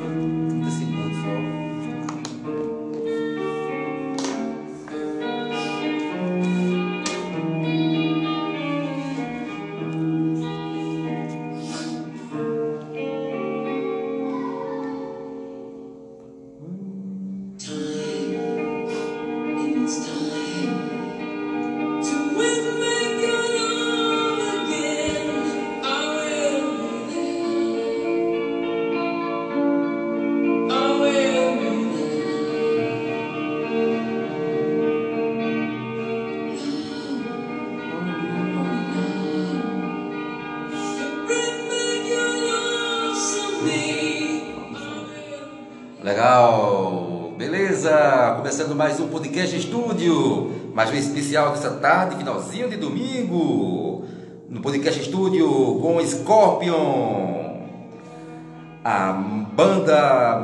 30 segundos só. Podcast estúdio, mais um especial dessa tarde, finalzinho de domingo, no podcast estúdio com Scorpion, a banda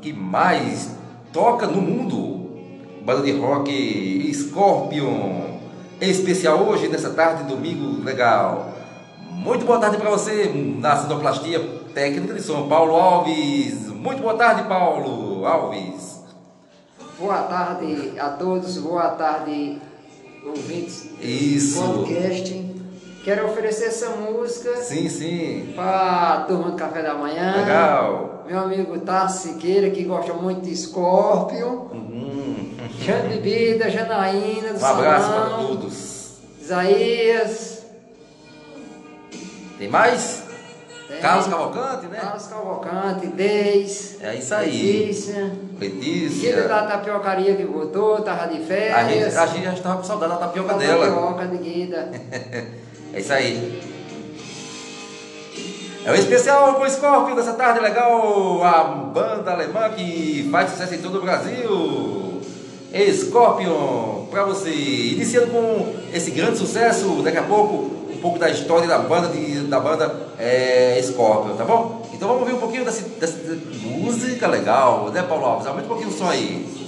que mais toca no mundo, banda de rock Scorpion, especial hoje, nessa tarde de domingo, legal. Muito boa tarde para você na Sinoplastia Técnica de São Paulo Alves. Muito boa tarde, Paulo Alves. Boa tarde a todos, boa tarde, ouvintes do Isso. podcast. Quero oferecer essa música Sim, sim. para a turma do café da manhã. Legal. Meu amigo Tassi Siqueira, que gosta muito de Scorpion. Uhum. Jane Bebida, Janaína do Um abraço para Salão, todos. Isaías. Tem mais? Tem Carlos Cavalcante, né? Carlos Cavalcante, Deis. É isso aí. Letícia. Letícia. da tapiocaria que voltou, tava de A gente, férias. a gente já estava com saudade da tapioca Da dela. Tapioca de Guida. É isso aí. É o especial com o Scorpion dessa tarde legal. A banda alemã que faz sucesso em todo o Brasil. Scorpion, pra você. Iniciando com esse grande sucesso, daqui a pouco, um pouco da história da banda de, da banda é, Scorpion, tá bom? Então vamos ver um pouquinho dessa, dessa música legal, né, Paulo Alves? Aumenta um pouquinho o som aí.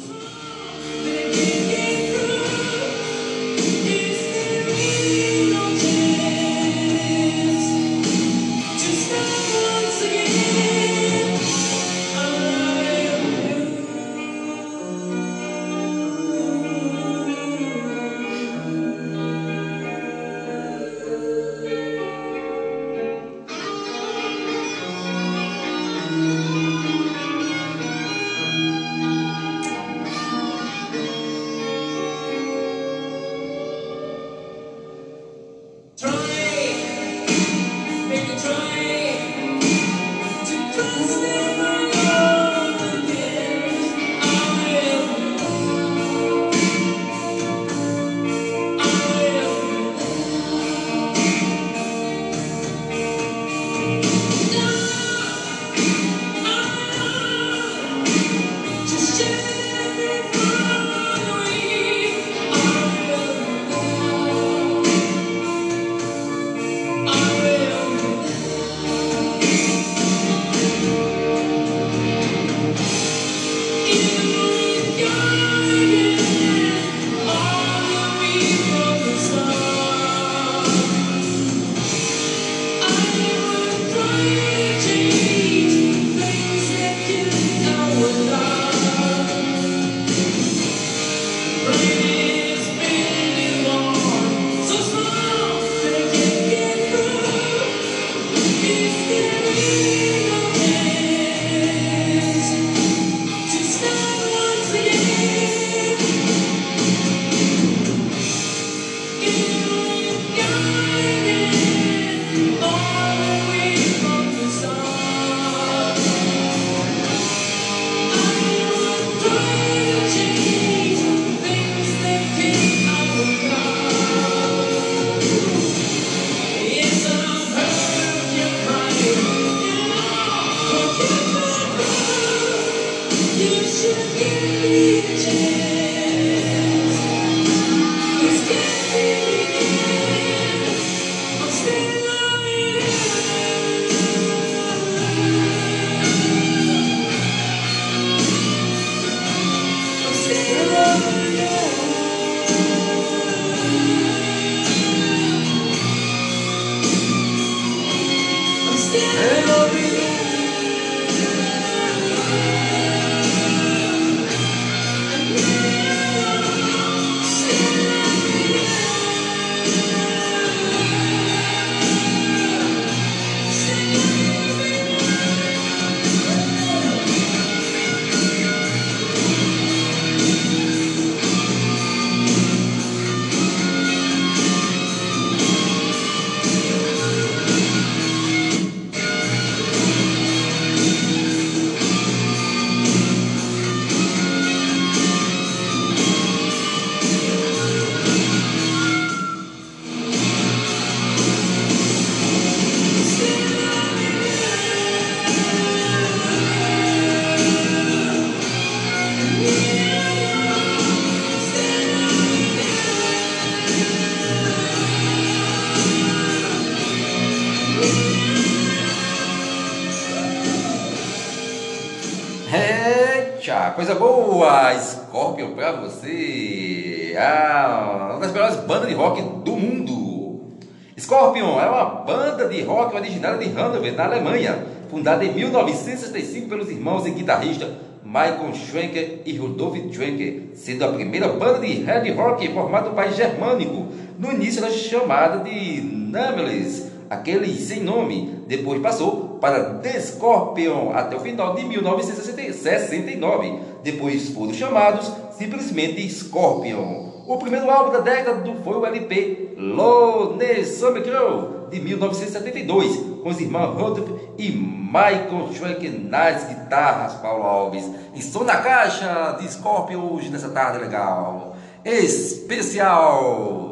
Boa! Scorpion pra você! Ah, uma das melhores bandas de rock do mundo! Scorpion é uma banda de rock originária de Hannover, na Alemanha, fundada em 1965 pelos irmãos e guitarrista Michael Schwenker e Rudolf Schwenker, sendo a primeira banda de hard rock formada no país germânico, no início era chamada de Nameless, aquele sem nome, depois passou para The Scorpion até o final de 1969. Depois foram chamados simplesmente Scorpion. O primeiro álbum da década foi o LP Lone Summer Girl, de 1972, com os irmãos Rudolph e Michael Schwenker nas guitarras, Paulo Alves. E som na caixa de Scorpion hoje nessa tarde legal. Especial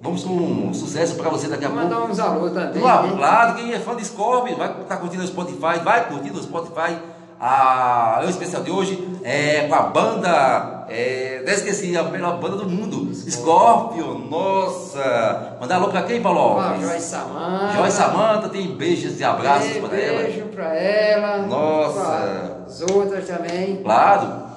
Vamos com um sucesso para você daqui a pouco. Mandar uns alô também. Um aplauso, quem é fã de Scorpion, vai estar tá curtindo o Spotify, vai curtir no Spotify. A, o especial de hoje é com a banda, é, esqueci, a melhor banda do mundo, Scorpion, nossa. Mandar alô para quem, Paulo? Para Joyce Samanta. Joyce Samanta, tem beijos e abraços para ela. Beijo para ela. Nossa. As outras também. Claro.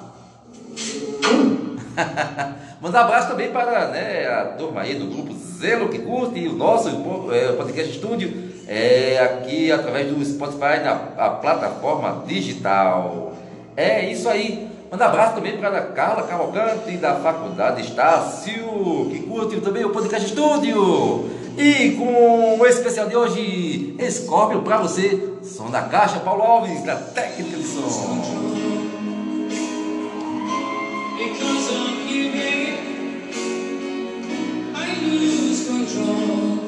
Mandar abraço também para né, a turma aí do grupo Zelo que curte o nosso é, podcast estúdio é, aqui através do Spotify na plataforma digital. É isso aí. Manda abraço também para a Carla Cavalcante da Faculdade Estácio, que curte também o podcast estúdio. E com o especial de hoje, Scorpio para você, som da caixa, Paulo Alves, da técnica de som. I lose control.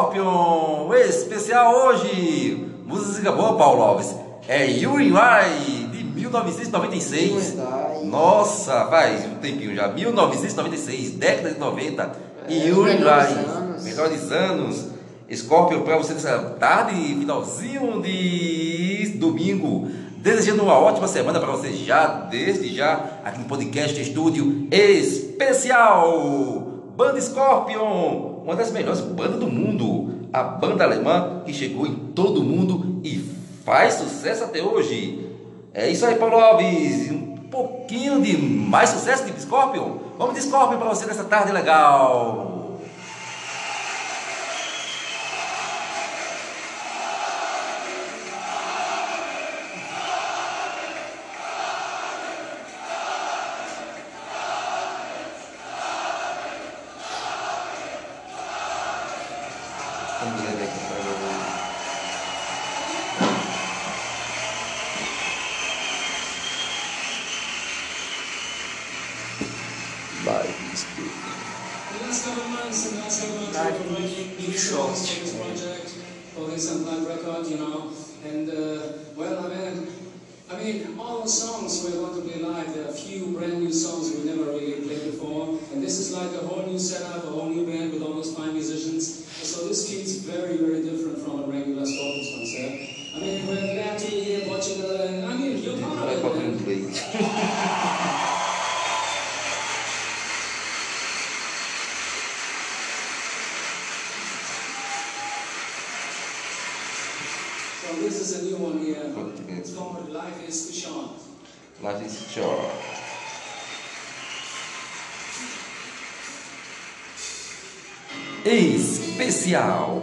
Scorpion, especial hoje. Música boa, Paulo Alves. É Yuri Wai, de 1996. Nossa, faz um tempinho já. 1996, década de 90. É, Yuri Wai, melhores anos. Scorpion para você nessa tarde, finalzinho de domingo. Desejando uma ótima semana para você já, desde já, aqui no podcast Estúdio Especial. Banda Scorpion, uma das melhores bandas do mundo. A banda alemã que chegou em todo o mundo e faz sucesso até hoje. É isso aí, Paulo Alves. Um pouquinho de mais sucesso de Scorpion. Vamos de Scorpion para você nessa tarde legal. Especial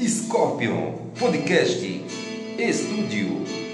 Scorpion Podcast Estúdio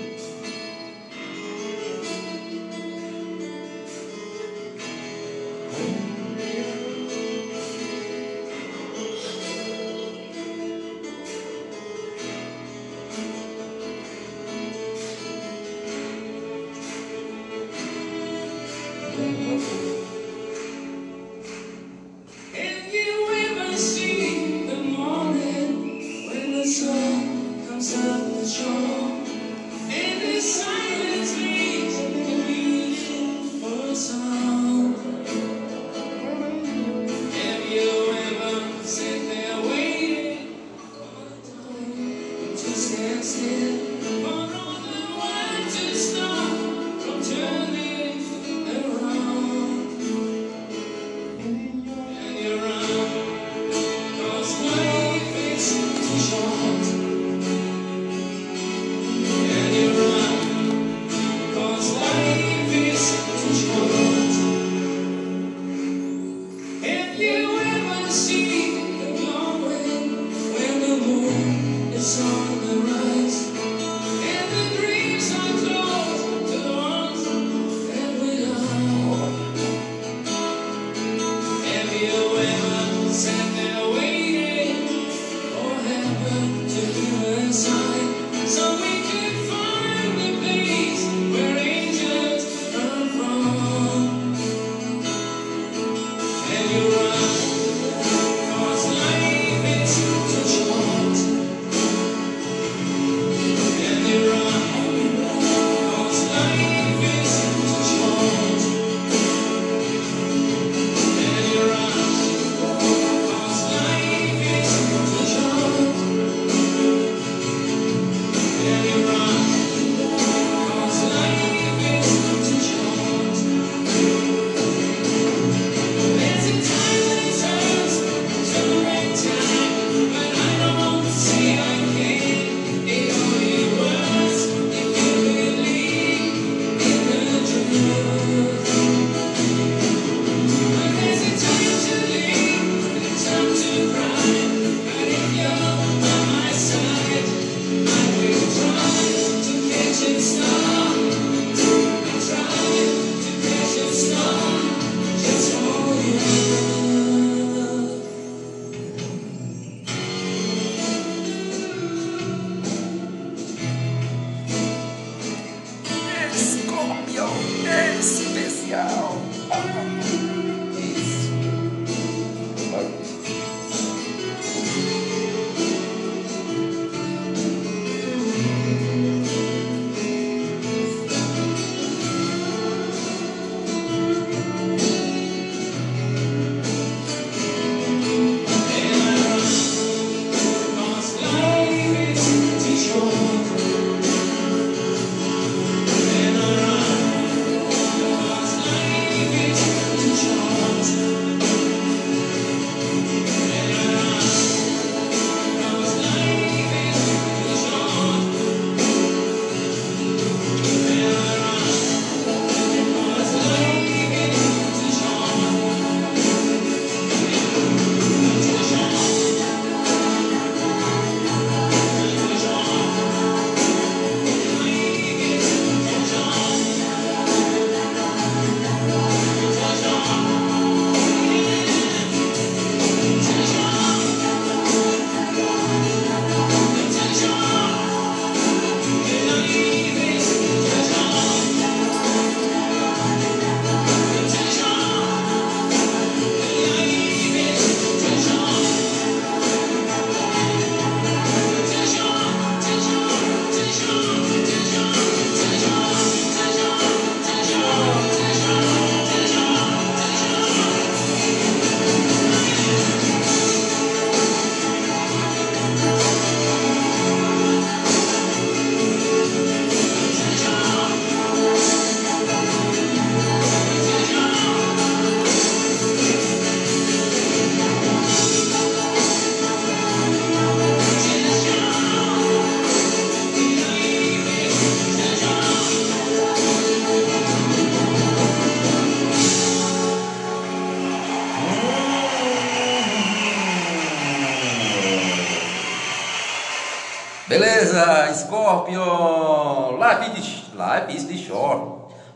Scorpion, Live, de, live is the Shore.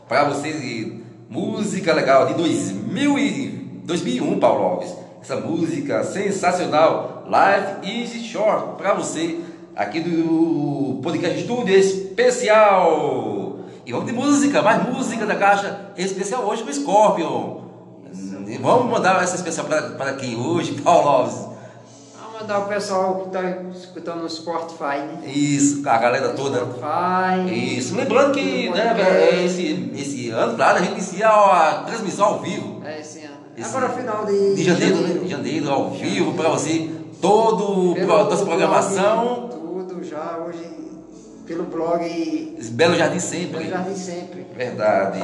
Para você, música legal de 2000 e 2001, Paulo Alves. Essa música sensacional, Live is Short, para você, aqui do Podcast Estúdio Especial. E vamos de música, mais música da caixa especial hoje com Scorpion. Vamos mandar essa especial para quem hoje, Paulo Alves? Mandar o pessoal que está escutando no Spotify, né? Isso, a galera toda. Spotify. Isso, lembrando que né, esse, esse ano, claro, a gente inicia a transmissão ao vivo. É, esse ano. Esse Agora final de, de janeiro, né? De janeiro, ao vivo, para você, todo toda essa programação. Blog, tudo já hoje pelo blog. Belo Jardim sempre. Belo Jardim sempre. Verdade.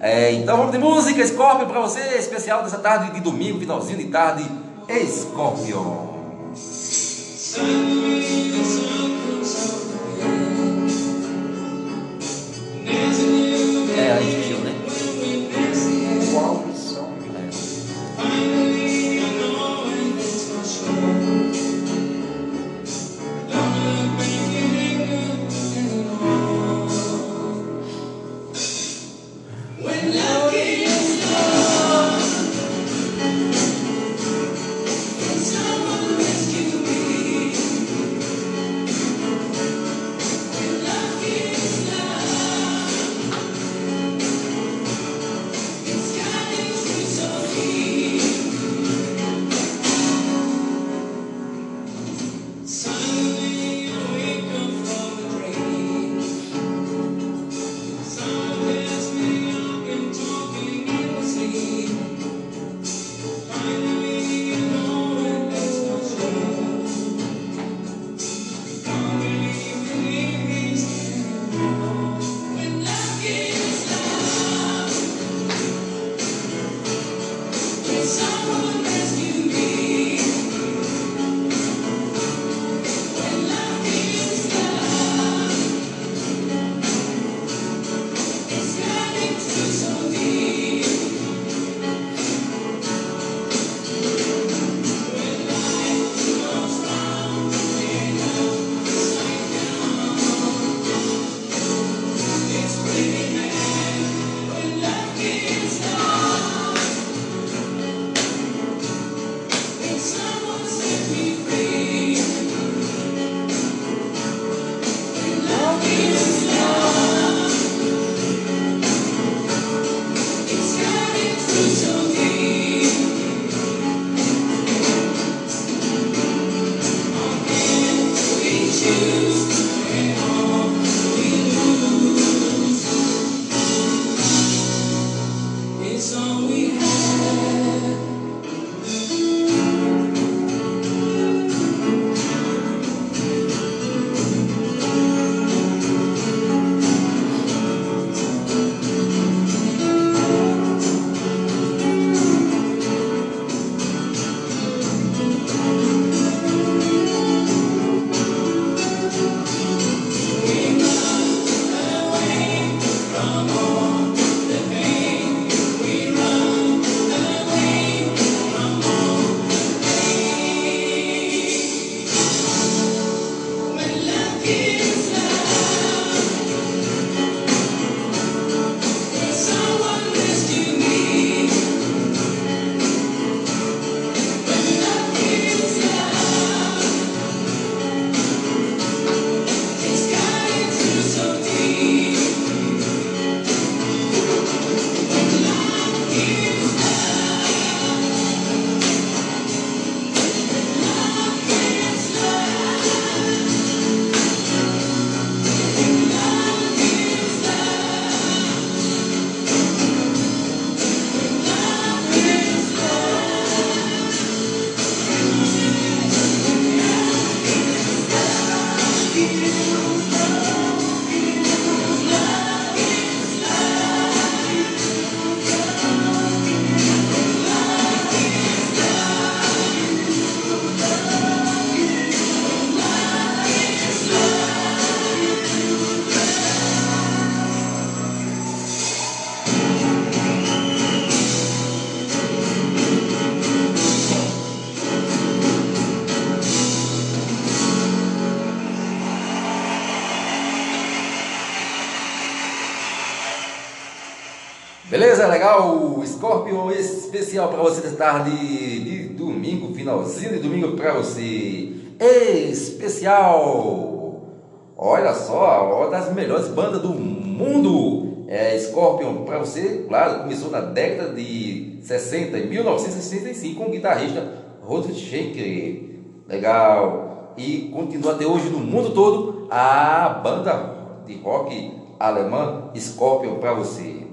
É, então vamos de música, Scorpion, para você, especial dessa tarde de domingo, finalzinho de tarde. Scorpion. É, Beleza? Legal? Scorpion especial para você de tarde de domingo, finalzinho de domingo para você. Especial! Olha só, uma das melhores bandas do mundo. É Scorpion para você, claro, começou na década de 60, em 1965, com o guitarrista Roderick Schenker. Legal! E continua até hoje no mundo todo a banda de rock alemã Scorpion para você.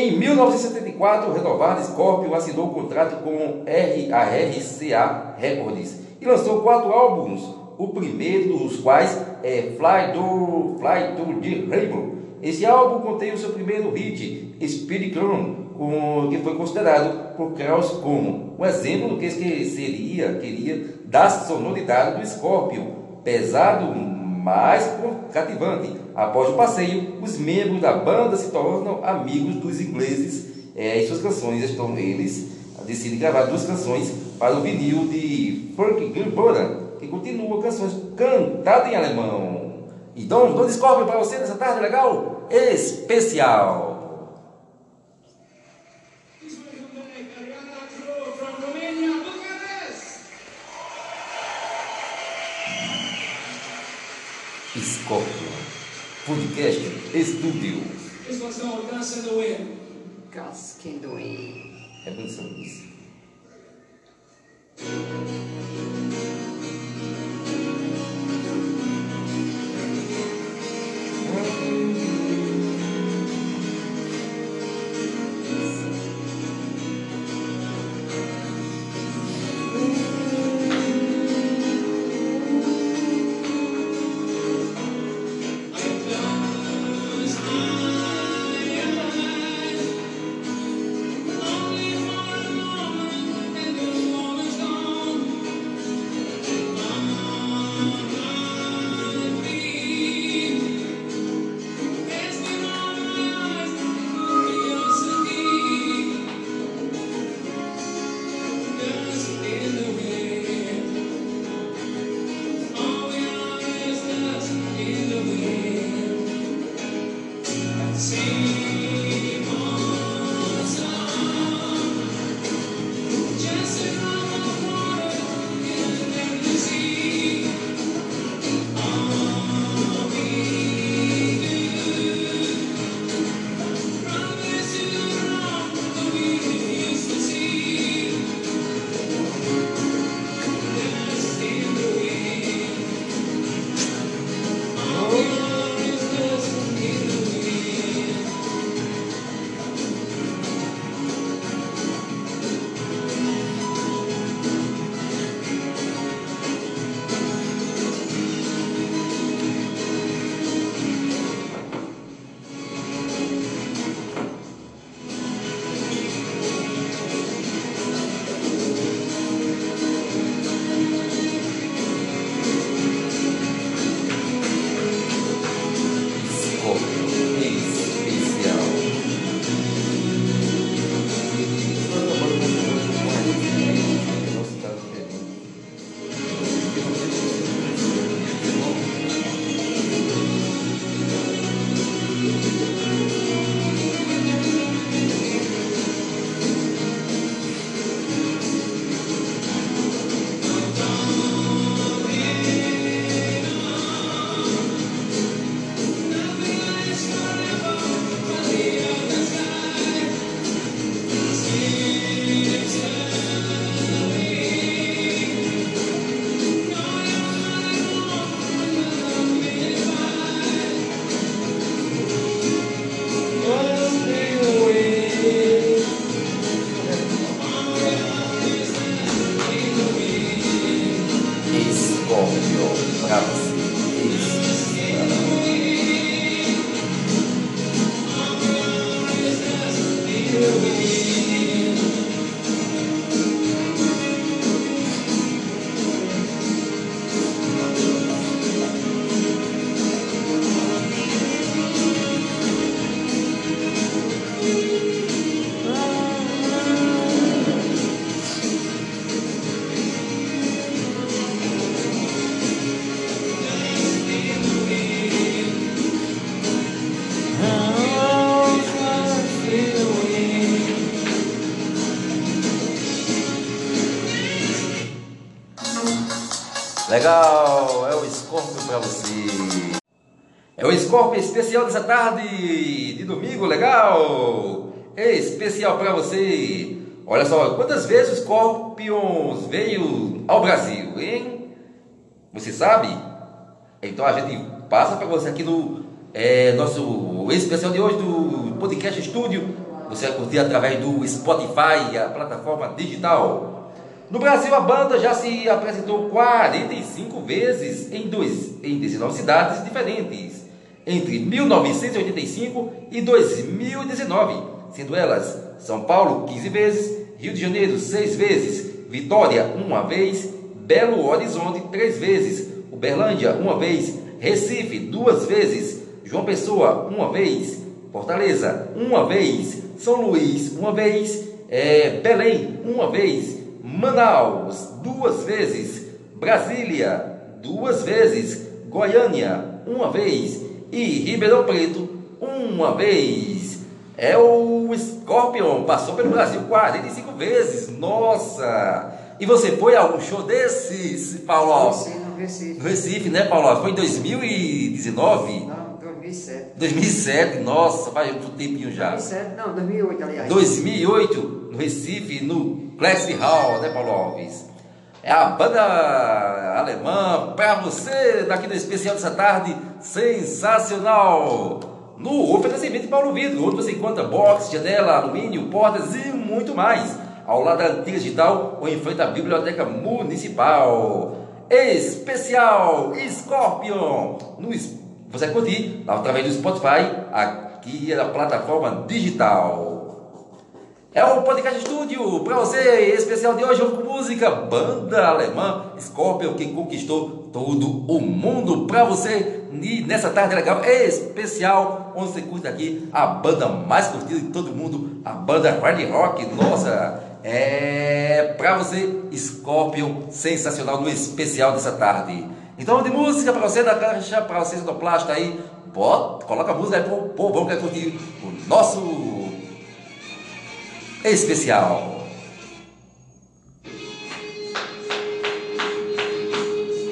Em 1974, o renovado Scorpion assinou um contrato com a RCA Records e lançou quatro álbuns, o primeiro dos quais é Fly to, Fly to the Rainbow. Esse álbum contém o seu primeiro hit, Spirit Clone, que foi considerado por Kraus como um exemplo do que seria, queria, da sonoridade do Scorpion, pesado, mais cativante. Após o passeio, os membros da banda se tornam amigos dos ingleses é, e suas canções estão eles decidem gravar duas canções para o vinil de Frank Gilbert, que continua canções cantadas em alemão. Então, Don Scorpion para você nessa tarde legal? Especial! Podcast Estúdio. In the Wind. Gus in the Wind. É pensando nisso. Scorpio O Scorpio especial dessa tarde de domingo, legal? Especial para você. Olha só, quantas vezes o Scorpions veio ao Brasil, hein? Você sabe? Então a gente passa para você aqui no é, nosso especial de hoje do Podcast Estúdio. Você vai curtir através do Spotify, a plataforma digital. No Brasil, a banda já se apresentou 45 vezes em, dois, em 19 cidades diferentes, entre 1985 e 2019, sendo elas São Paulo 15 vezes, Rio de Janeiro 6 vezes, Vitória uma vez, Belo Horizonte três vezes, Uberlândia uma vez, Recife duas vezes, João Pessoa uma vez, Fortaleza uma vez, São Luís uma vez, é, Belém uma vez, Manaus, duas vezes, Brasília, duas vezes, Goiânia, uma vez, e Ribeirão Preto, uma vez. É o Scorpion, passou pelo Brasil 45 vezes, nossa! E você foi a algum show desses, Paulo? Sim, no Recife. No Recife, né, Paulo? Foi em 2019? Não, 2007. 2007, nossa, faz um tempinho já. 2007, não, 2008, aliás. 2008, no Recife, no Classic Hall, né, Paulo Alves? É a banda alemã para você daqui no especial dessa tarde, sensacional! No oferecimento de Paulo Vidro, onde você encontra box, janela, alumínio, portas e muito mais. Ao lado da antiga digital ou em frente à Biblioteca Municipal. Especial Scorpion! No, você curtir através do Spotify, aqui na plataforma digital. É o Podcast Estúdio para você, especial de hoje, com música, banda alemã, Scorpion, que conquistou todo o mundo para você e nessa tarde legal especial, onde você curte aqui a banda mais curtida de todo mundo, a banda hard rock, nossa, é para você, Scorpion, sensacional no especial dessa tarde. Então, de música para você da caixa, para você do plástico aí, bota, coloca a música aí povo que quer curtir o nosso especial.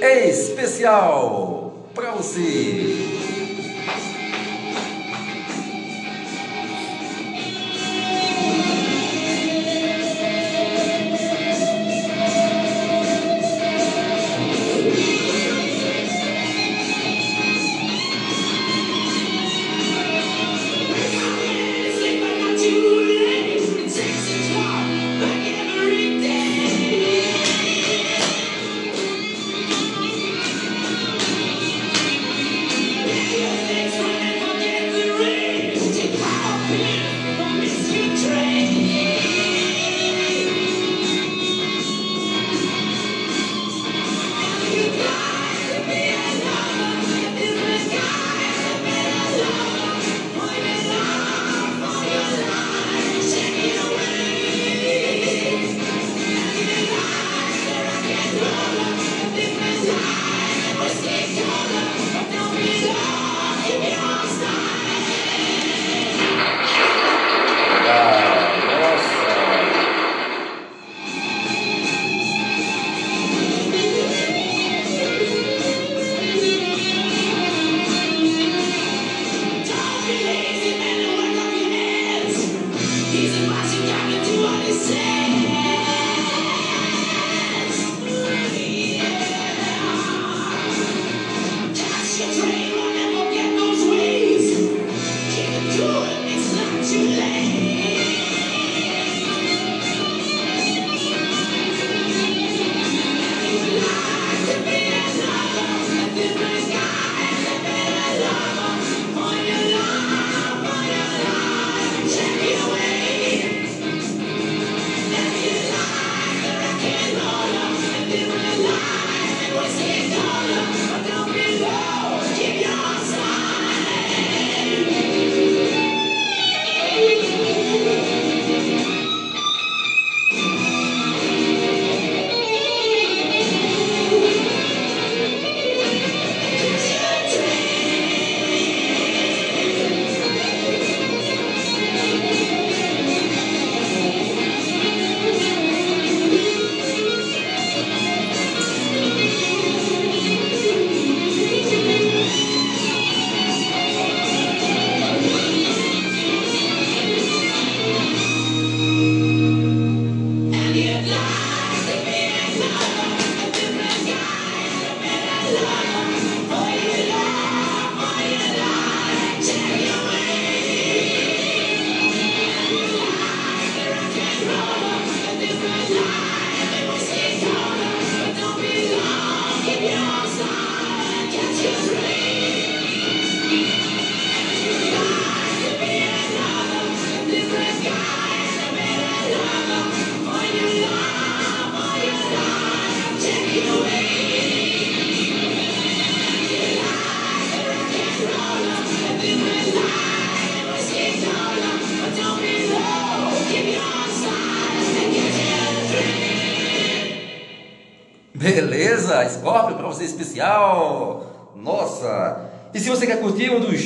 Especial para você.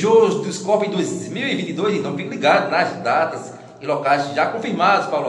Shows do Scorpio em 2022, então fique ligado nas datas e locais já confirmados para,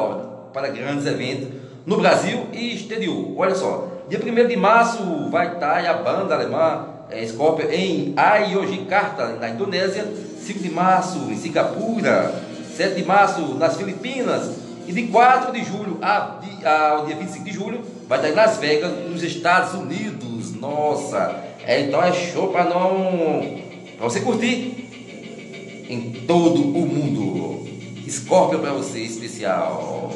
para grandes eventos no Brasil e exterior. Olha só, dia 1 de março vai estar a banda alemã é, Scorpio em Ayogyakarta, na Indonésia. 5 de março em Singapura. 7 de março nas Filipinas. E de 4 de julho ao dia 25 de julho vai estar em Las Vegas, nos Estados Unidos. Nossa, é, então é show para não. Para você curtir em todo o mundo. Scorpio para você especial.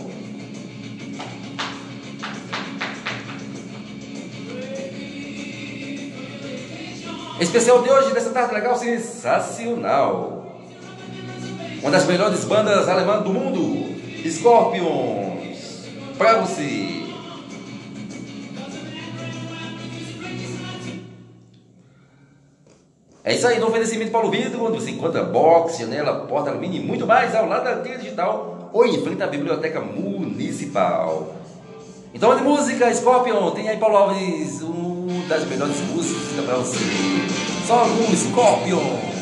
Especial de hoje, dessa tarde legal, sensacional. Uma das melhores bandas alemãs do mundo, Scorpions, para você. É isso aí, no oferecimento Paulo Vidro, onde você encontra box, janela, porta, alumínio e muito mais ao lado da trilha digital ou em frente à Biblioteca Municipal. Então, de música, Scorpion, tem aí Paulo Alves, uma das melhores músicas para você. Só um Scorpion.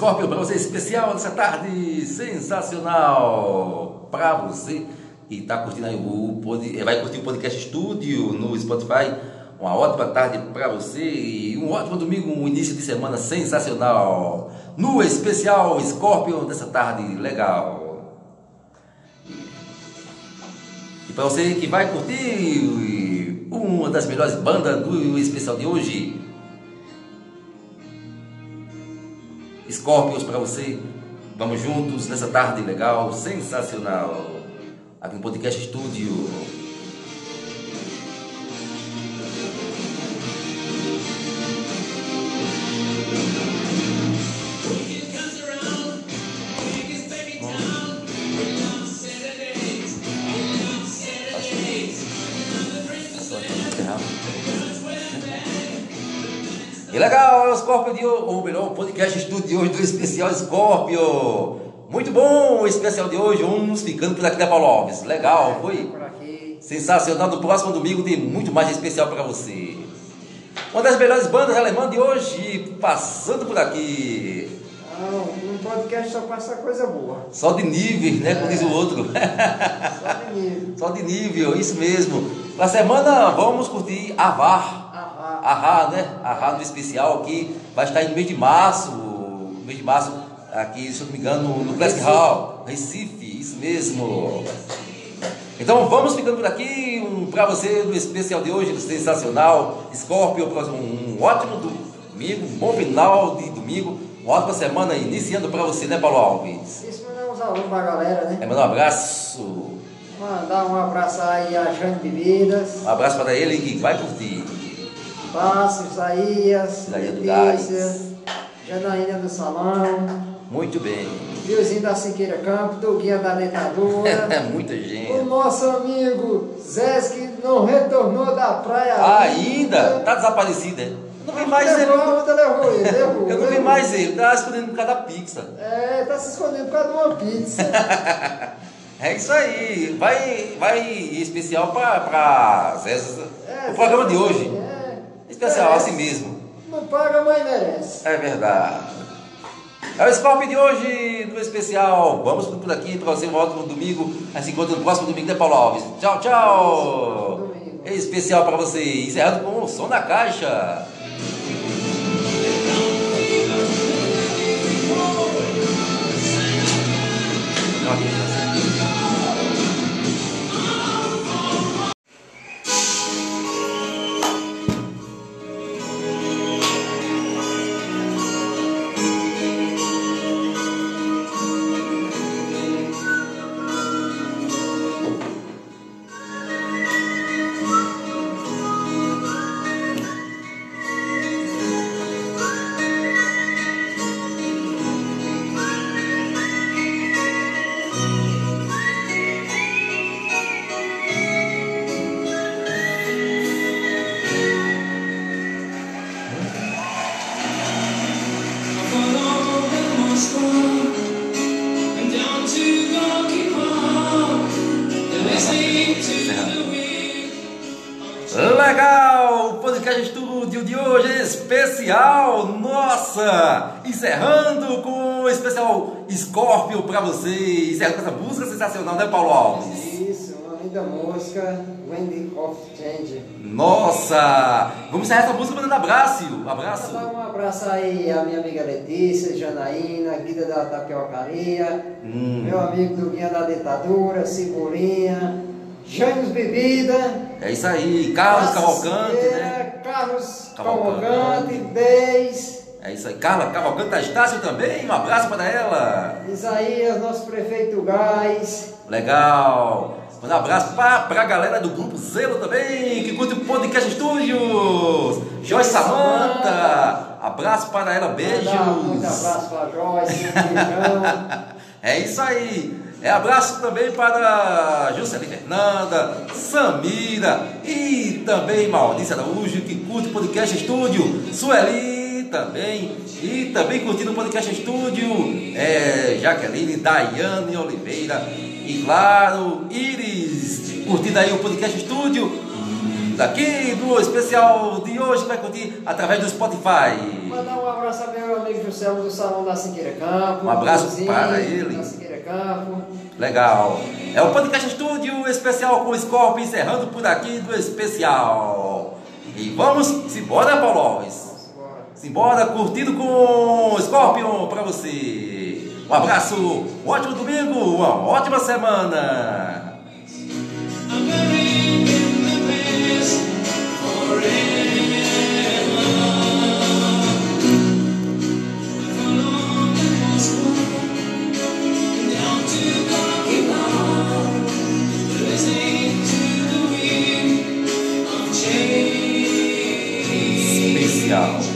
Scorpio, para você especial nessa tarde sensacional. Para você e tá curtindo aí o pod, vai curtir o podcast estúdio no Spotify. Uma ótima tarde para você e um ótimo domingo, um início de semana sensacional. No especial Scorpion dessa tarde legal. E para você que vai curtir uma das melhores bandas do especial de hoje, Scorpions para você. Vamos juntos nessa tarde legal, sensacional. Aqui no Podcast Estúdio. Legal, é o Scorpio de hoje, ou melhor, o podcast estúdio de hoje do especial Scorpio. Muito bom o especial de hoje, uns ficando por aqui da Paulo Alves. Legal, foi? Por aqui. Sensacional. No próximo domingo tem muito mais especial para você. Uma das melhores bandas alemãs de hoje, passando por aqui. Não, um podcast só passa coisa boa. Só de nível, né? Como diz o outro. Só de nível. Só de nível, isso mesmo. Na semana vamos curtir Avar. Ahá, né? Ahá no especial aqui. Vai estar no mês de março. no mês de março, aqui, se eu não me engano, no Classic Hall, Recife, isso mesmo. Então vamos ficando por aqui. Um para você no especial de hoje, sensacional. Scorpio, próximo, um ótimo domingo, um bom final de domingo. Uma ótima semana iniciando para você, né, Paulo Alves? Isso mandar uns alunos pra galera, né? É, mandar um abraço. Mandar um abraço aí a Jane Bebidas, Um abraço para ele que vai curtir. Passo, Isaías, Letícia, Janaína do Salão, Muito bem. Viozinho da Siqueira Campo, Doguinha da Dentadura. É muita O gente. nosso amigo Zé que não retornou da praia Ainda? Tá desaparecido, é? Eu não vi mais ele. levou, levou ele? Levou, Eu não vi levou. mais ele, tá escondendo por causa da pizza. É, tá se escondendo por causa de uma pizza. É isso aí. Vai, vai especial para pra Zé, É, o programa de hoje. É, Especial, merece. assim mesmo. Não paga, mas merece. É verdade. É o Scorpio de hoje, no especial. Vamos por aqui para você um ótimo domingo. A se encontra no próximo domingo, né, Paulo Alves? Tchau, tchau. É especial para você. Encerrando com o som da caixa. Sensacional, né, Paulo Alves? Isso, uma linda música, Wendy of Change. Nossa! Vamos encerrar essa música mandando abraço, abraço. Mandar um abraço aí à minha amiga Letícia, Janaína, Guida da Tapiocaria, Hum. meu amigo do Guia da Ditadura, Cebolinha, James Bebida, É isso aí, Carlos Cavalcante, né? Carlos Cavalcante. Cavalcante, Deis, É isso aí, Carla Cavalcante da Estácio também, um abraço para ela. Isaías, nosso prefeito Gás, Legal! Manda um abraço para a galera do Grupo Zelo também, que curte o Podcast Studios. Joyce Samanta, abraço para ela, beijos. Muito abraço para Joyce. É isso aí. É abraço também para Juscelina Fernanda, Samira e também Maurícia Araújo, que curte o Podcast Estúdio. Sueli também. E também curtindo o Podcast Estúdio. É, Jaqueline, Daiane Oliveira. E claro, Iris, curtindo aí o Podcast Estúdio. Daqui do especial de hoje, vai curtir através do Spotify. Mandar um abraço ao meu amigo Juscelino do Salão da Siqueira Campo. Um abraço Luzinho, para ele. Da Siqueira Campo. Legal. É o Podcast Estúdio especial com o Scorpio, encerrando por aqui do especial. E vamos embora, Paulo Alves. Simbora, curtido com Scorpion para você. Um abraço, um ótimo domingo, uma ótima semana. Especial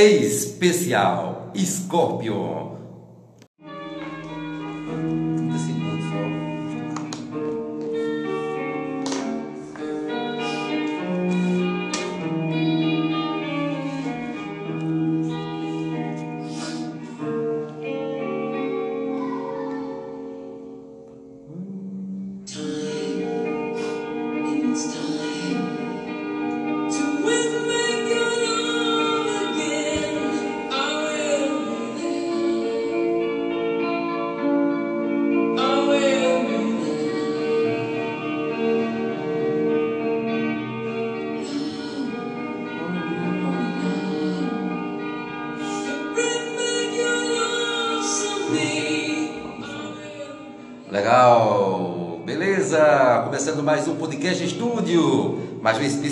Especial Scorpio.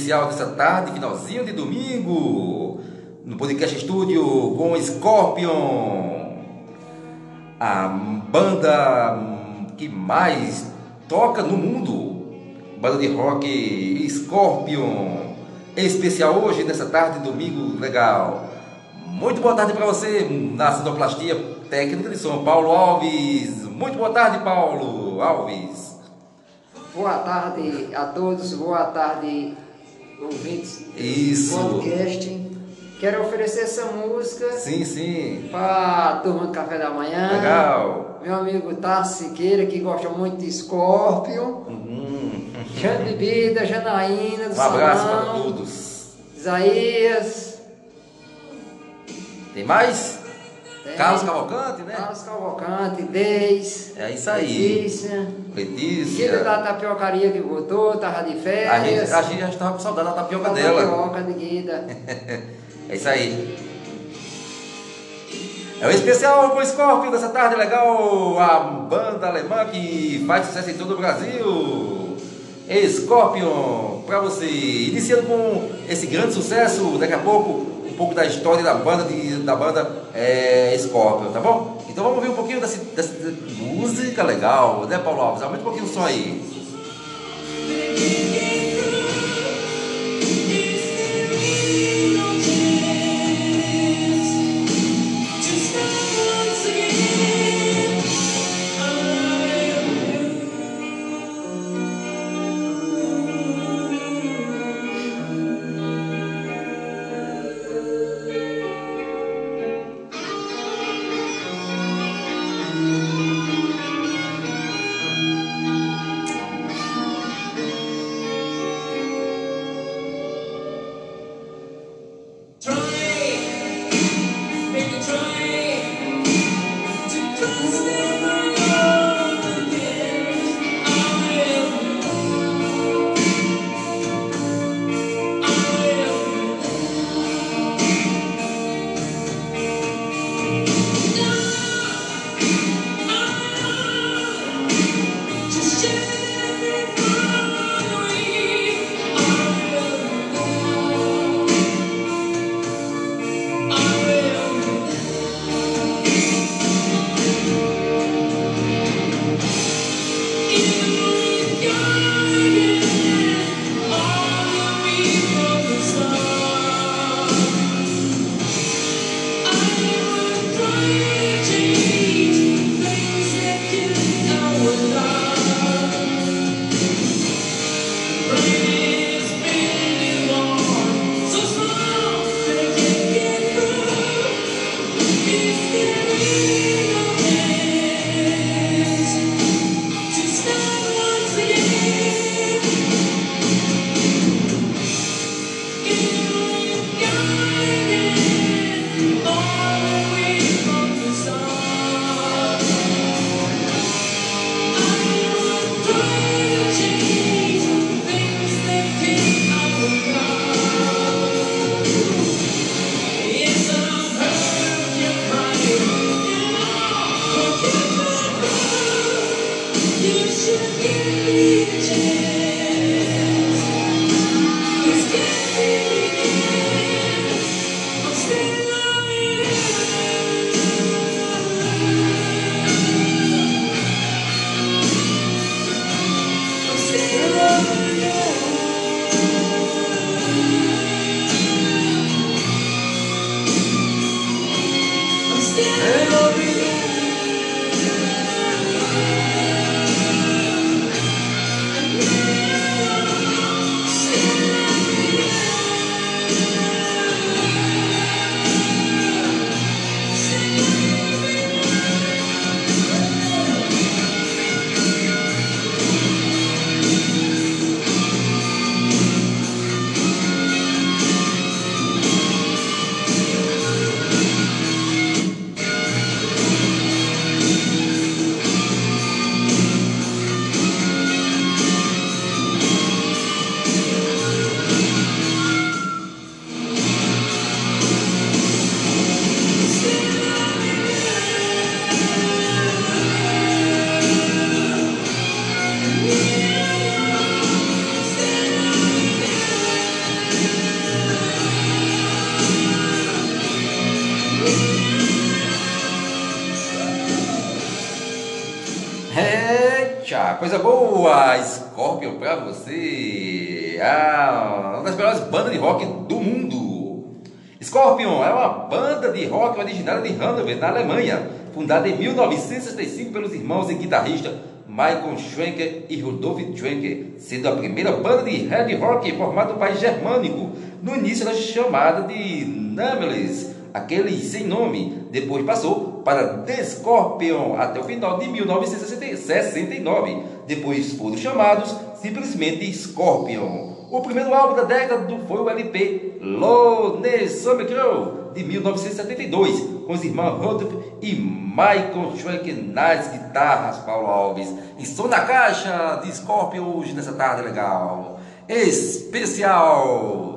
Especial dessa tarde, finalzinho de domingo, no podcast estúdio com Scorpion, a banda que mais toca no mundo, banda de rock Scorpion, especial hoje, nessa tarde de domingo, legal. Muito boa tarde para você na Sinoplastia Técnica de São Paulo Alves. Muito boa tarde, Paulo Alves. Boa tarde a todos, boa tarde, ouvintes do Isso. podcast. Quero oferecer essa música Sim, sim. para a turma do café da manhã. Legal. Meu amigo Tassi Siqueira, que gosta muito de Scorpio. Uhum. Jane Bebida, Janaína do Um abraço para Salão, todos. Isaías. Tem mais? Tem Carlos Cavalcante, né? Carlos Cavalcante, Deis. É isso aí. Letícia. Letícia. da tapiocaria que voltou, tava de A gente, férias. a gente já estava com saudade da tapioca dela. Tapioca de Guida. É isso aí. É o especial com o Scorpio dessa tarde legal. A banda alemã que faz sucesso em todo o Brasil. Scorpion, pra você. Iniciando com esse grande sucesso, daqui a pouco, um pouco da história da banda de, da banda é, Scorpion, tá bom? Então vamos ver um pouquinho dessa, dessa música legal, né, Paulo Alves? Aumenta um pouquinho o som aí. Coisa boa! Scorpion pra você! Ah, uma das melhores bandas de rock do mundo! Scorpion é uma banda de rock originária de Hannover, na Alemanha, fundada em 1965 pelos irmãos e guitarrista Michael Schwenker e Rudolf Schwenker, sendo a primeira banda de hard rock formada no país germânico, no início era chamada de Nameless, aquele sem nome, depois passou para The Scorpion até o final de 1969. Depois foram chamados simplesmente Scorpion. O primeiro álbum da década foi o LP Lone Summer Girl, de 1972, com os irmãos Rudolf e Michael Schwenker nas guitarras, Paulo Alves. E na caixa de Scorpion hoje nessa tarde legal. Especial!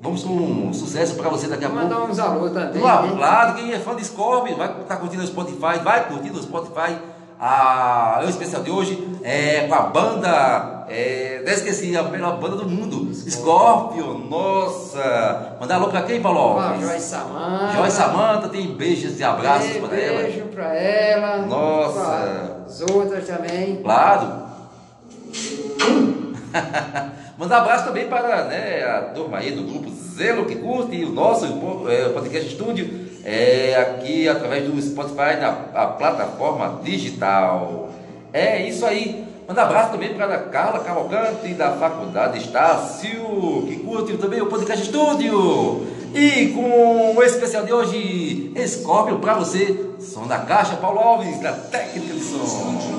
Vamos com um sucesso para você daqui a Vou pouco. mandar uns alô também. Né? claro, quem é fã de Scorpion vai estar curtindo o Spotify, vai curtir no Spotify a, o especial de hoje é com a banda, é, não esqueci, a melhor banda do mundo, Scorpion, nossa. Mandar alô pra quem, Paulo? Alves? Joyce Samanta. Joyce Samanta, tem beijos e abraços para ela. Beijo pra ela. Nossa. Pra As outras também. Claro. Mandar abraço também para né, a turma aí do grupo Zelo que curte o nosso é, podcast estúdio é, aqui através do Spotify na plataforma digital. É isso aí. Manda abraço também para a Carla Cavalcante da Faculdade Estácio, que curte também o podcast estúdio. E com o especial de hoje, Scorpion para você, som da caixa, Paulo Alves, da técnica de som.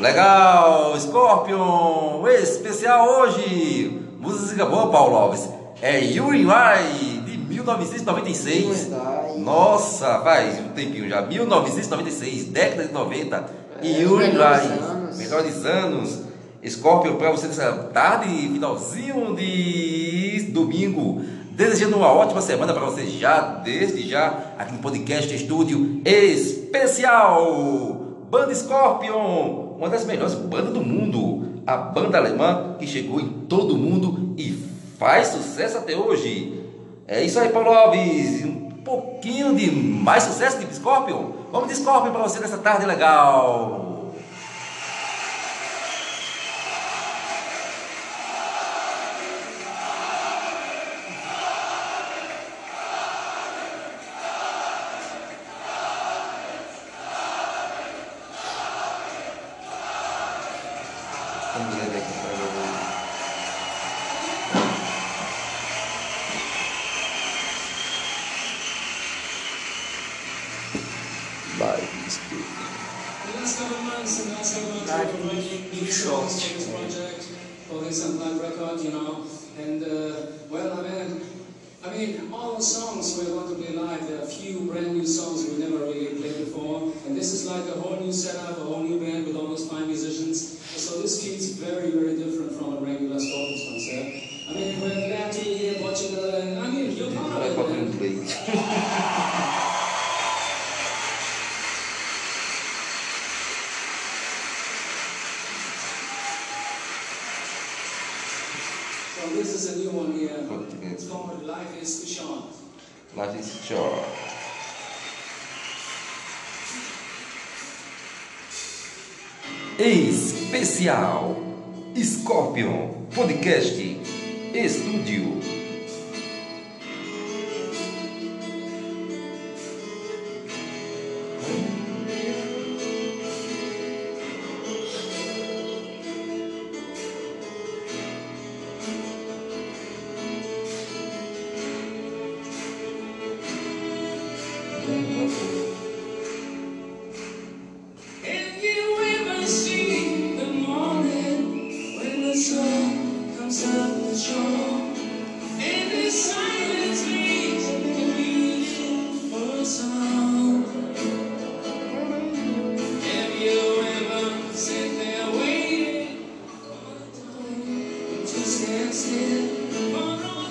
Legal, Scorpion! Especial hoje! Música boa, Paulo Alves. É Yuri I de 1996. Nossa, faz um tempinho já. 1996, década de 90. É, Yuri I, melhores anos. Scorpion, para você nessa tarde, finalzinho de domingo. Desejando uma ótima semana para você já, desde já, aqui no podcast Estúdio Especial. Banda Scorpion! uma das melhores bandas do mundo, a banda alemã que chegou em todo o mundo e faz sucesso até hoje. É isso aí, Paulo Alves, um pouquinho de mais sucesso de Scorpion. Vamos de Scorpion para você nessa tarde legal. Especial Scorpion Podcast Estúdio. stand still.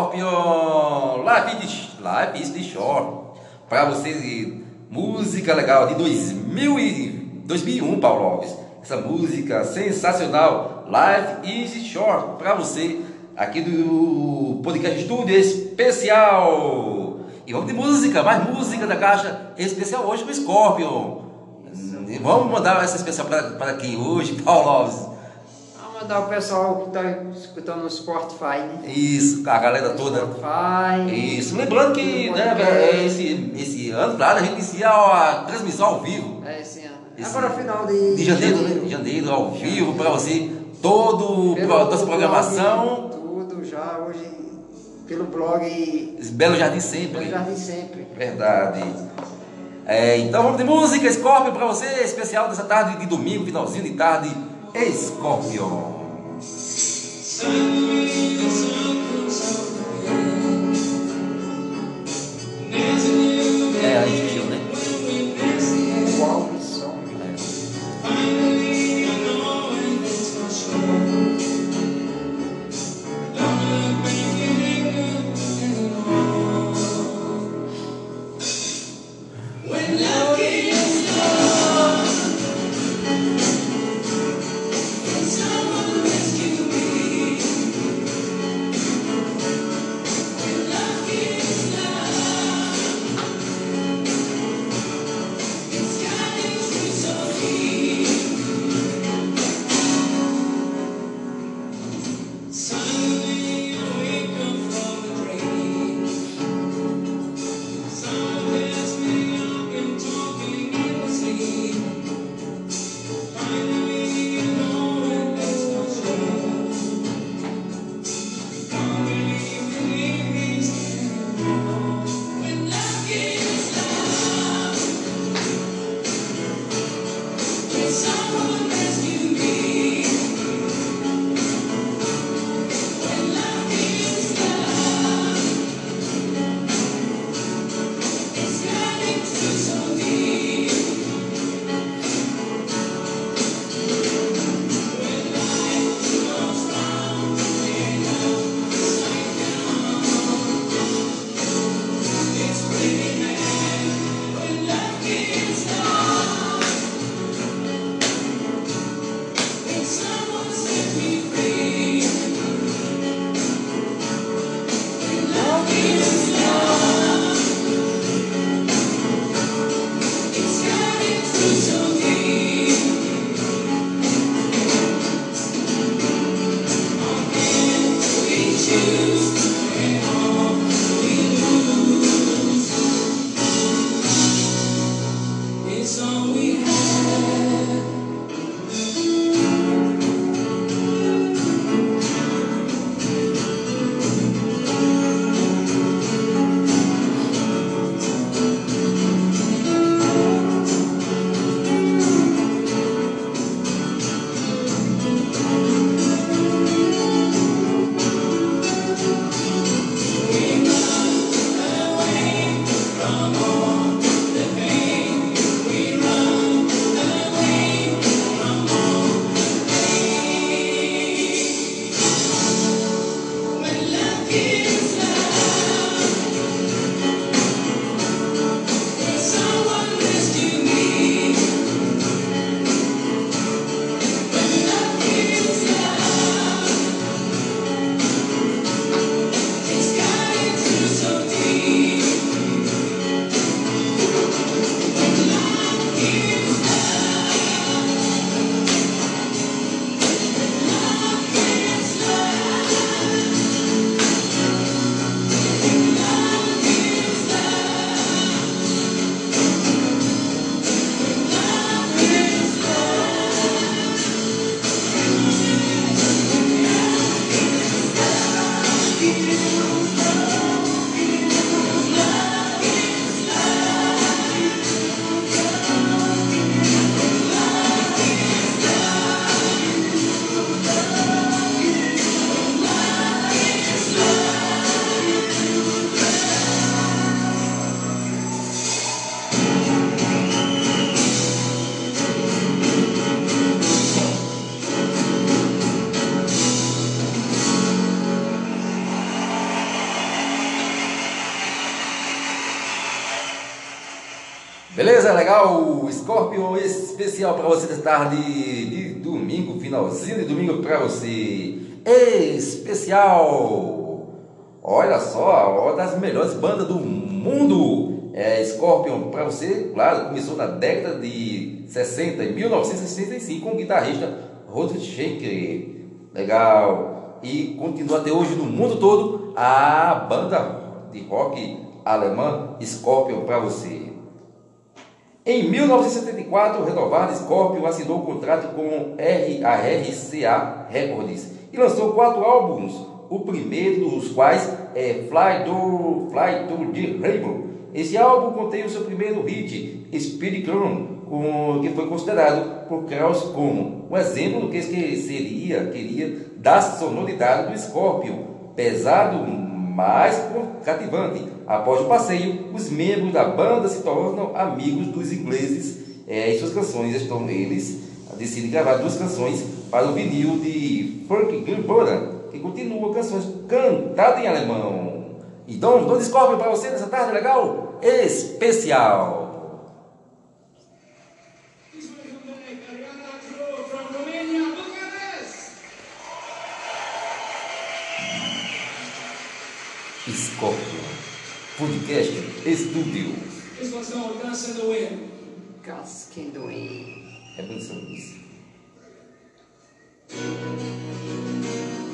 Scorpion, Life is, Life is the Shore. Pra você, música legal de 2000 e 2001, Paulo Alves. Essa música sensacional, Life is Short, pra você, aqui do Podcast Estúdio Especial. E vamos de música, mais música da caixa especial hoje com Scorpion. E Vamos mandar essa especial para quem hoje, Paulo Alves? Mandar o pessoal que está escutando no Spotify, né? Isso, a galera toda. Spotify. Isso, lembrando que né, esse, esse ano, claro, a gente inicia a transmissão ao vivo. É esse ano. Esse- Agora final de, De janeiro, né? De janeiro, ao vivo, para você, todo, toda essa programação. blog, Tudo já hoje pelo blog Belo Jardim sempre. Eu Jardim Sempre. Verdade. É, então vamos de música, Scorpion, para você, especial dessa tarde de domingo, finalzinho de tarde, Scorpion. Especial para você de tarde de domingo, finalzinho de domingo para você. Especial! Olha só, uma das melhores bandas do mundo. É Scorpion para você, claro, começou na década de 60, em 1965, com o guitarrista Roderick Schenker. Legal! E continua até hoje no mundo todo a banda de rock alemã Scorpion para você. Em 1974, o renovado Scorpion assinou um contrato com a RCA Records e lançou quatro álbuns, o primeiro dos quais é Fly to, Fly to the Rainbow. Esse álbum contém o seu primeiro hit, Spirit Clone, que foi considerado por Krauss como um exemplo do que seria, queria, da sonoridade do Scorpion, pesado, mais cativante. Após o passeio, os membros da banda se tornam amigos dos ingleses é, e suas canções estão eles decidem gravar duas canções para o vinil de Frank Gilbert, que continua canções cantadas em alemão. Então, Don Scorpion para você nessa tarde legal? Especial! Podcast estúdio. The Wind. Casquendoim. É pensando nisso. Only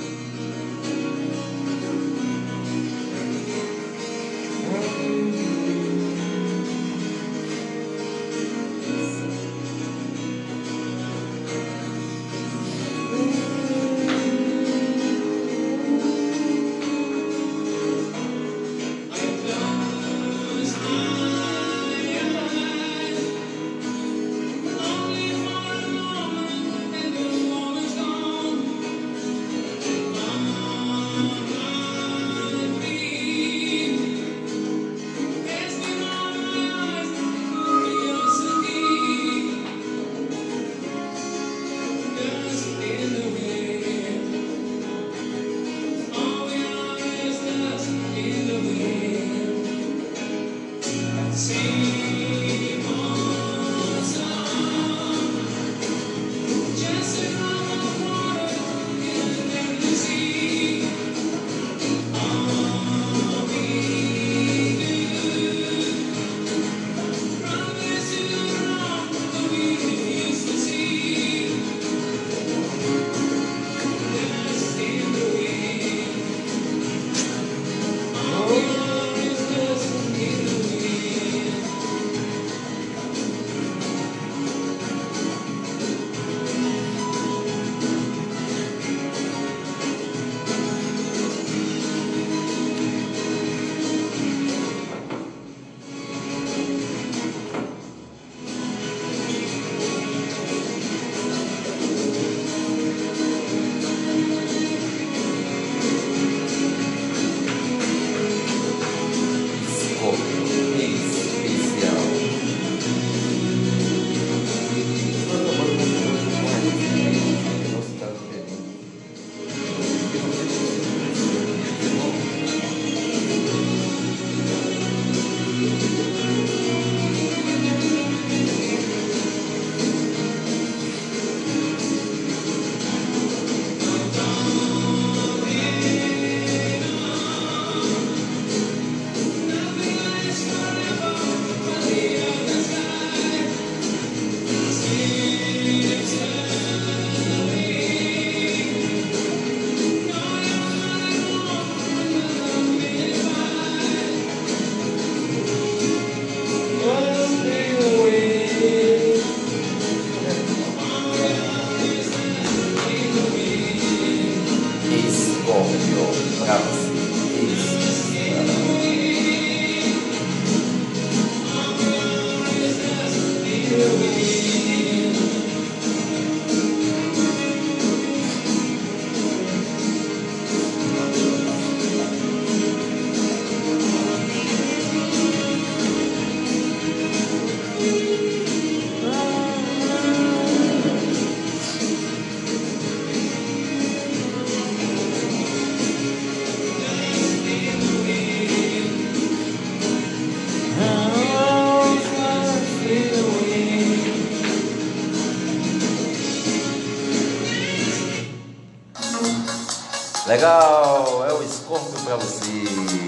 Legal, é o Escorpio para você.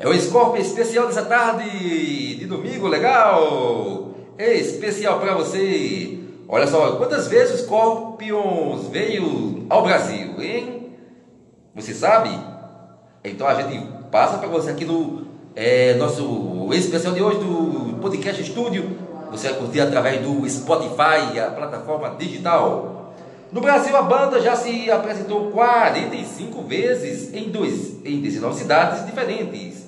É o Scorpio especial dessa tarde de domingo, legal? É especial pra você. Olha só, quantas vezes o Scorpions veio ao Brasil, hein? Você sabe? Então a gente passa para você aqui no é, nosso especial de hoje do Podcast Estúdio. Você vai curtir através do Spotify, a plataforma digital. No Brasil, a banda já se apresentou 45 vezes em, dois, em 19 cidades diferentes,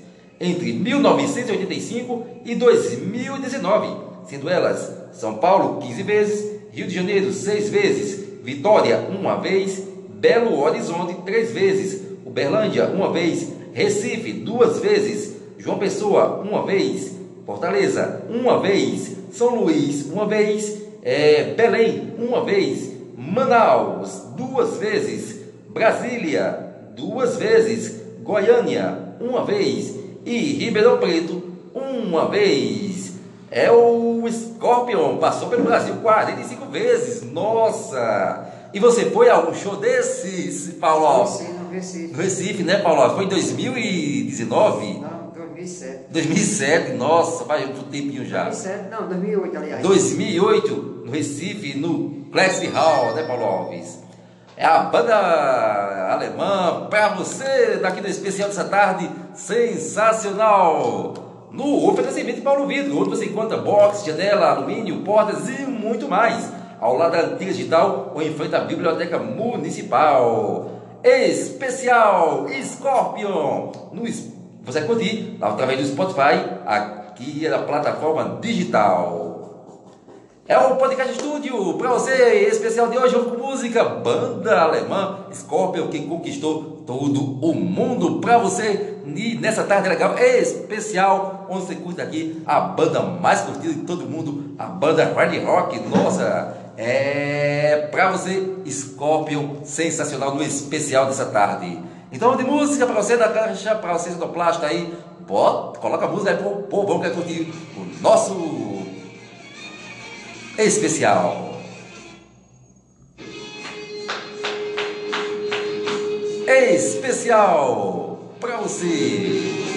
entre 1985 e 2019, sendo elas São Paulo 15 vezes, Rio de Janeiro 6 vezes, Vitória uma vez, Belo Horizonte três vezes, Uberlândia uma vez, Recife duas vezes, João Pessoa uma vez, Fortaleza uma vez, São Luís uma vez, é, Belém uma vez, Manaus duas vezes, Brasília duas vezes, Goiânia uma vez e Ribeirão Preto uma vez. É o Scorpion, passou pelo Brasil 45 vezes. Nossa! E você foi a algum show desses, Paulo? Sim, no Recife. No Recife, né, Paulo? Foi em 2019? Não, 2007. 2007, nossa, faz um tempinho já. 2007, não, 2008, aliás. 2008, no Recife, no Classic Hall, né, Paulo Alves? É a banda alemã para você, daqui no especial dessa tarde, sensacional! No oferecimento de Paulo Vidro, onde você encontra box, janela, alumínio, portas e muito mais, ao lado da antiga digital ou em frente à biblioteca municipal. Especial Scorpion! No, você curtir através do Spotify, aqui é a plataforma digital. É o Podcast Estúdio para você, especial de hoje, com música, banda alemã, Scorpion, que conquistou todo o mundo para você e nessa tarde legal especial, onde você curte aqui a banda mais curtida de todo mundo, a banda hard rock, nossa, é para você, Scorpion, sensacional no especial dessa tarde. Então, de música para você da caixa, para você do plástico aí, bota, coloca a música aí povão que vai curtir o nosso especial. Especial para você.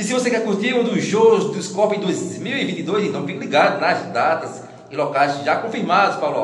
E se você quer curtir um dos shows do Scorpio em 2022, então fique ligado nas datas e locais já confirmados para,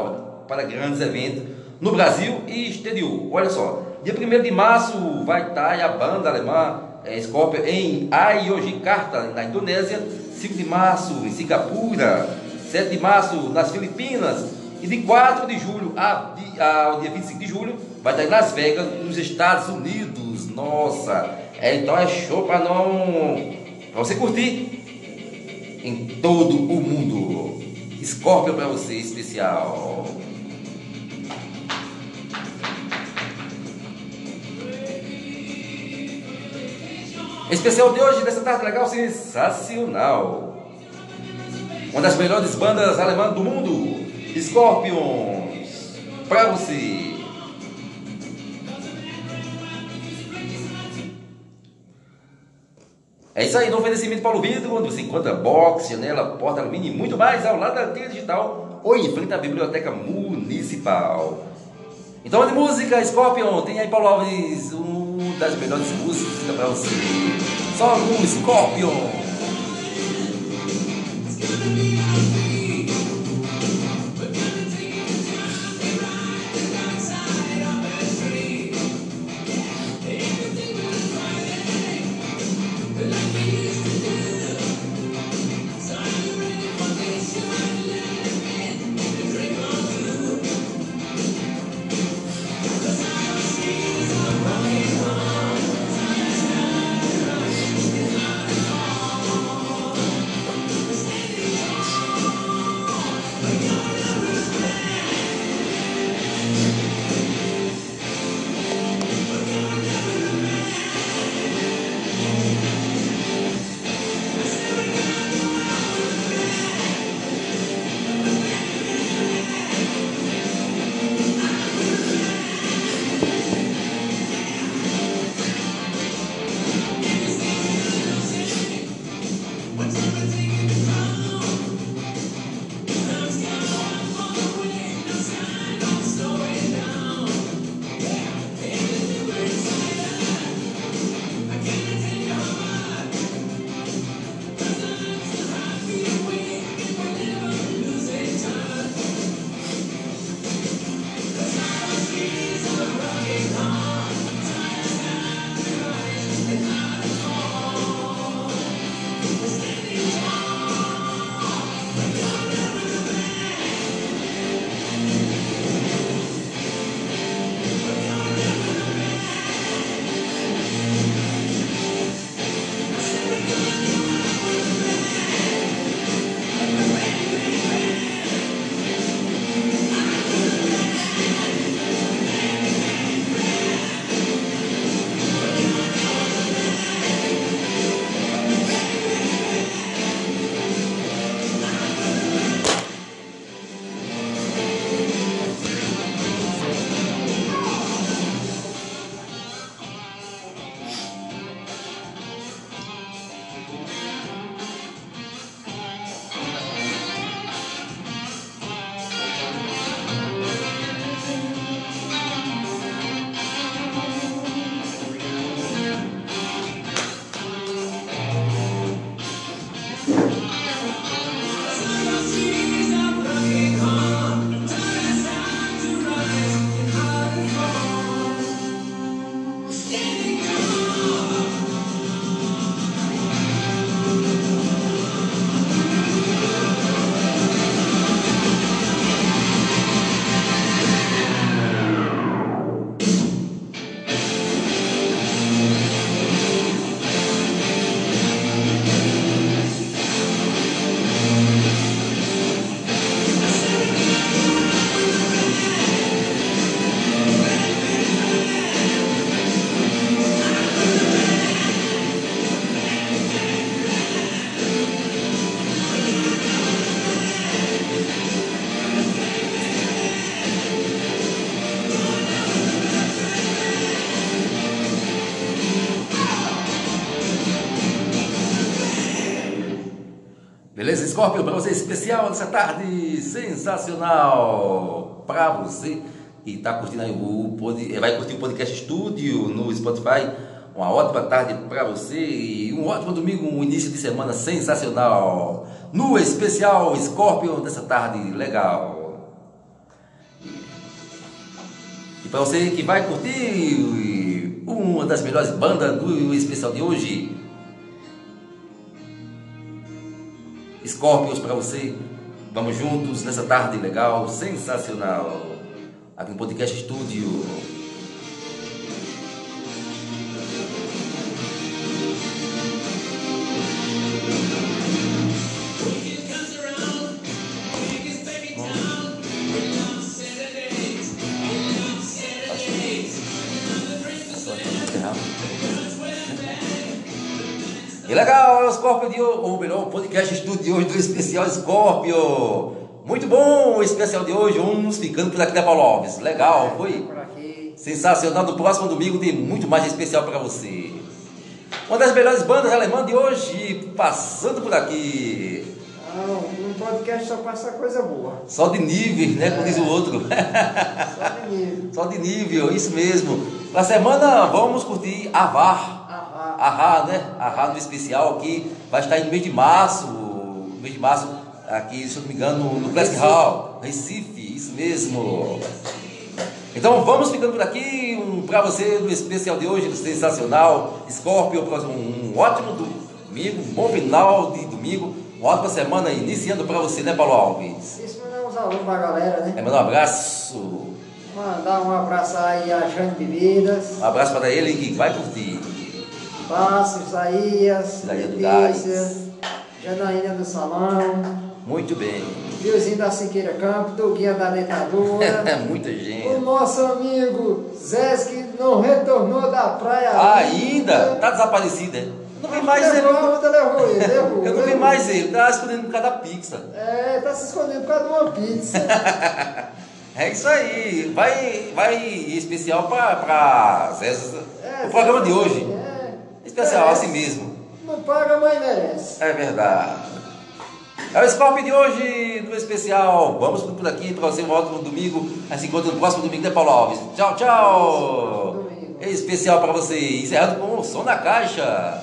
para grandes eventos no Brasil e exterior. Olha só, dia 1 de março vai estar a banda alemã é, Scorpio em Ayogyakarta, na Indonésia. 5 de março em Singapura. 7 de março nas Filipinas. E de 4 de julho ao dia 25 de julho vai estar em Las Vegas, nos Estados Unidos. Nossa, é, então é show para não. para você curtir em todo o mundo. Scorpio para você especial. Especial de hoje, dessa tarde legal, sensacional. Uma das melhores bandas alemãs do mundo, Scorpions. Pra você. É isso aí, no oferecimento Paulo Vidro, onde você encontra box, janela, porta, alumínio e muito mais ao lado da trilha digital ou em frente à Biblioteca Municipal. Então, de música, Scorpion, tem aí Paulo Alves, uma das melhores músicas para você. Só um Scorpion. Scorpio, para você especial nessa tarde sensacional. Para você e tá curtindo aí o pod- vai curtir o podcast estúdio no Spotify. Uma ótima tarde para você e um ótimo domingo, um início de semana sensacional. No especial Scorpion dessa tarde legal. E para você que vai curtir uma das melhores bandas do especial de hoje, Scorpions para você. Vamos juntos nessa tarde legal, sensacional. Aqui no Podcast Estúdio. Scorpio ou melhor, o podcast hoje do especial Scorpio. Muito bom o especial de hoje, uns ficando por aqui da Paulo Alves. Legal, foi Por aqui. sensacional. No próximo domingo tem muito mais especial para você. Uma das melhores bandas alemãs de hoje, passando por aqui. Não, um podcast só passa coisa boa. Só de nível, né? Como diz o outro. Só de nível. Só de nível, isso mesmo. Na semana vamos curtir Avar. Ah, Ahá, né? Ahá no especial aqui. Vai estar no mês de março. no mês de março, aqui, se eu não me engano, no Classic Hall, Recife, isso mesmo. Então vamos ficando por aqui. Um, para você no especial de hoje, sensacional. Scorpio, próximo, um ótimo domingo, um bom final de domingo. Uma ótima semana iniciando para você, né, Paulo Alves? Isso mandar uns alô pra galera, né? É, mandar um abraço. Mandar um abraço aí a Jane Bebidas, Um abraço para ele que vai curtir. Passo, Isaías, Letícia, Janaína do Salão, Muito bem. Viozinho da Siqueira Campo, Doguinha da Dentadura, É muita o gente. nosso amigo Zé que não retornou da praia Ainda? Tá desaparecido, é? Eu não vi mais ele. levou, ele, levou. Eu não vi mais ele. Tá escondendo por causa da pizza. É, tá se escondendo por causa de uma pizza. É isso aí. Vai, vai especial para É, o programa de hoje. É, Especial, assim mesmo. Não paga, mas merece. É verdade. É o Scorpio de hoje, no especial. Vamos por aqui para você um ótimo domingo. A gente se encontra no próximo domingo, né, Paulo Alves? Tchau, tchau. É especial para você. Encerrando com o som na caixa.